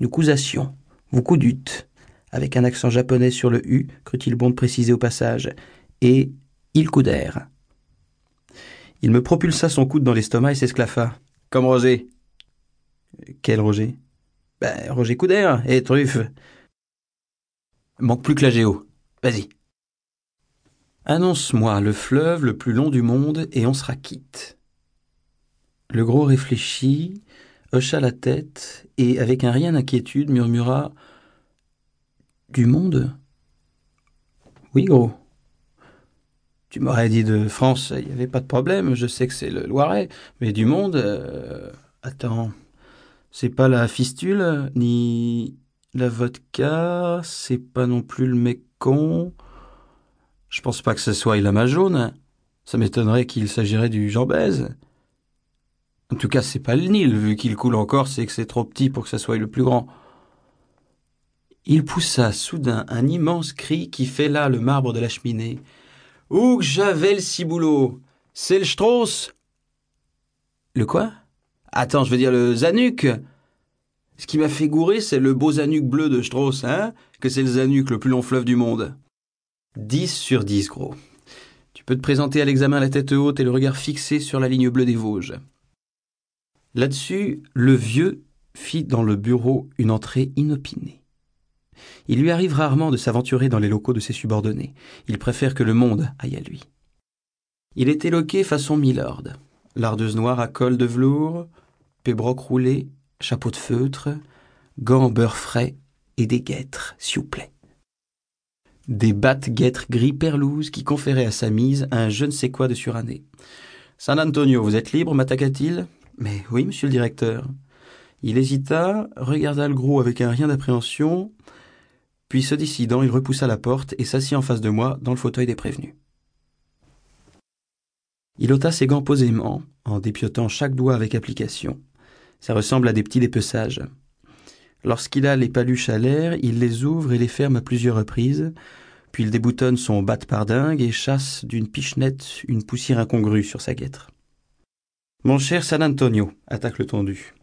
Nous cousassions. Vous coudûtes. Avec un accent japonais sur le U, crut-il bon de préciser au passage. Et ils coudèrent. Il me propulsa son coude dans l'estomac et s'esclaffa. Comme Roger. Quel Roger? Ben, Roger Coudert et truffe. Manque plus que la géo. Vas-y. Annonce-moi le fleuve le plus long du monde et on sera quitte. Le gros réfléchit, hocha la tête et, avec un rien d'inquiétude, murmura Du monde? Oui, gros. Tu m'aurais dit de France, il n'y avait pas de problème, je sais que c'est le Loiret, mais du monde. euh, attends. C'est pas la fistule, ni la vodka, c'est pas non plus le Mékong. Je pense pas que ce soit la jaune. Ça m'étonnerait qu'il s'agirait du Jambèze. En tout cas, c'est pas le Nil, vu qu'il coule encore, c'est que c'est trop petit pour que ça soit le plus grand. Il poussa soudain un immense cri qui fait là le marbre de la cheminée. Où que j'avais le ciboulot? C'est le Strauss Le quoi? Attends, je veux dire le Zanuck Ce qui m'a fait gourer, c'est le beau Zanuck bleu de Strauss, hein Que c'est le Zanuck, le plus long fleuve du monde. 10 sur 10, gros. Tu peux te présenter à l'examen la tête haute et le regard fixé sur la ligne bleue des Vosges. Là-dessus, le vieux fit dans le bureau une entrée inopinée. Il lui arrive rarement de s'aventurer dans les locaux de ses subordonnés. Il préfère que le monde aille à lui. Il est éloqué façon Milord. Lardeuse noire à col de velours, pébroc roulé, chapeau de feutre, gants beurre frais et des guêtres, s'il vous plaît. Des battes guêtres gris perlouse qui conféraient à sa mise un je ne sais quoi de suranné. San Antonio, vous êtes libre, m'attaqua-t-il Mais oui, monsieur le directeur. Il hésita, regarda le gros avec un rien d'appréhension, puis se décidant, il repoussa la porte et s'assit en face de moi dans le fauteuil des prévenus. Il ôta ses gants posément, en dépiotant chaque doigt avec application. Ça ressemble à des petits dépeçages. Lorsqu'il a les paluches à l'air, il les ouvre et les ferme à plusieurs reprises, puis il déboutonne son batte-pardingue et chasse d'une pichenette une poussière incongrue sur sa guêtre. Mon cher San Antonio, attaque le tendu,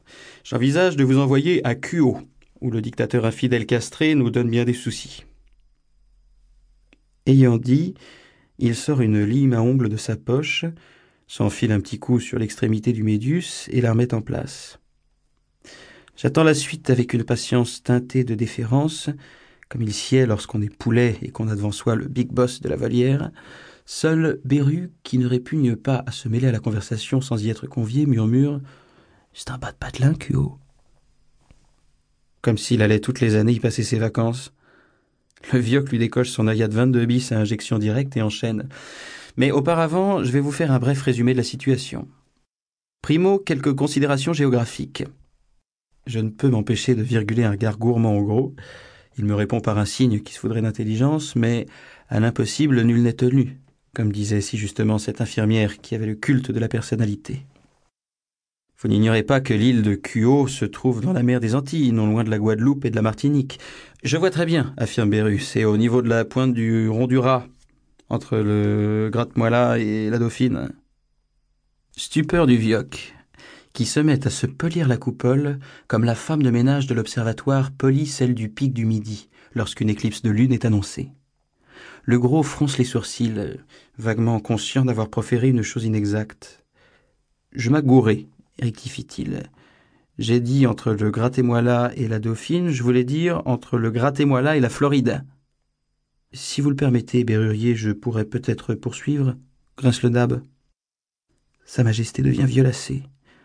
j'envisage de vous envoyer à Cuo, où le dictateur infidèle castré nous donne bien des soucis. Ayant dit, il sort une lime à ongles de sa poche, s'enfile un petit coup sur l'extrémité du médius et la remet en place. J'attends la suite avec une patience teintée de déférence, comme il sied lorsqu'on est poulet et qu'on a devant soi le big boss de la volière. Seul Beru, qui ne répugne pas à se mêler à la conversation sans y être convié, murmure C'est un bas de patelin, Cuo. Comme s'il allait toutes les années y passer ses vacances. Le vioc lui décoche son Ayat 22 bis à injection directe et enchaîne. Mais auparavant, je vais vous faire un bref résumé de la situation. Primo, quelques considérations géographiques. Je ne peux m'empêcher de virguler un regard gourmand au gros. Il me répond par un signe qui se voudrait d'intelligence, mais à l'impossible, nul n'est tenu, comme disait si justement cette infirmière qui avait le culte de la personnalité. Vous n'ignorez pas que l'île de Cuo se trouve dans la mer des Antilles, non loin de la Guadeloupe et de la Martinique. Je vois très bien, affirme Beru, c'est au niveau de la pointe du rond entre le gratte-moella et la Dauphine. Stupeur du vioc, qui se met à se polir la coupole comme la femme de ménage de l'observatoire polit celle du pic du midi lorsqu'une éclipse de lune est annoncée. Le gros fronce les sourcils, vaguement conscient d'avoir proféré une chose inexacte. Je m'agourais, rectifie-t-il. J'ai dit entre le Gratte-Moella et la Dauphine, je voulais dire entre le Gratte-Moella et la Floride. Si vous le permettez, Berrurier, je pourrais peut-être poursuivre grince le nab. Sa Majesté devient violacée.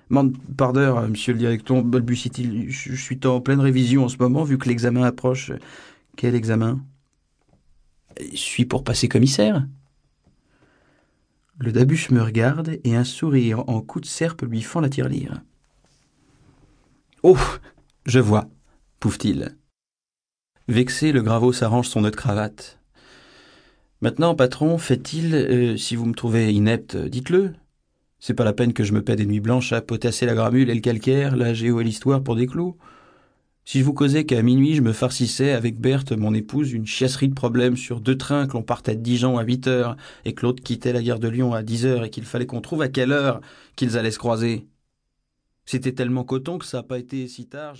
Mande pardeur, monsieur le directeur, balbutie-t-il. Je suis en pleine révision en ce moment, vu que l'examen approche. Quel examen? Je suis pour passer commissaire. Le dabuche me regarde et un sourire en coup de serpe lui fend la tirelire. Oh Je vois, pouffe-t-il. Vexé, le gravot s'arrange son nœud de cravate. Maintenant, patron, fait-il, euh, si vous me trouvez inepte, dites-le. C'est pas la peine que je me paie des nuits blanches à potasser la gramule et le calcaire, la géo et l'histoire pour des clous. Si je vous causais qu'à minuit je me farcissais avec Berthe, mon épouse, une chiasserie de problèmes sur deux trains, que l'on partait de Dijon à 8 heures et que l'autre quittait la gare de Lyon à 10 heures et qu'il fallait qu'on trouve à quelle heure qu'ils allaient se croiser. C'était tellement coton que ça n'a pas été si tard.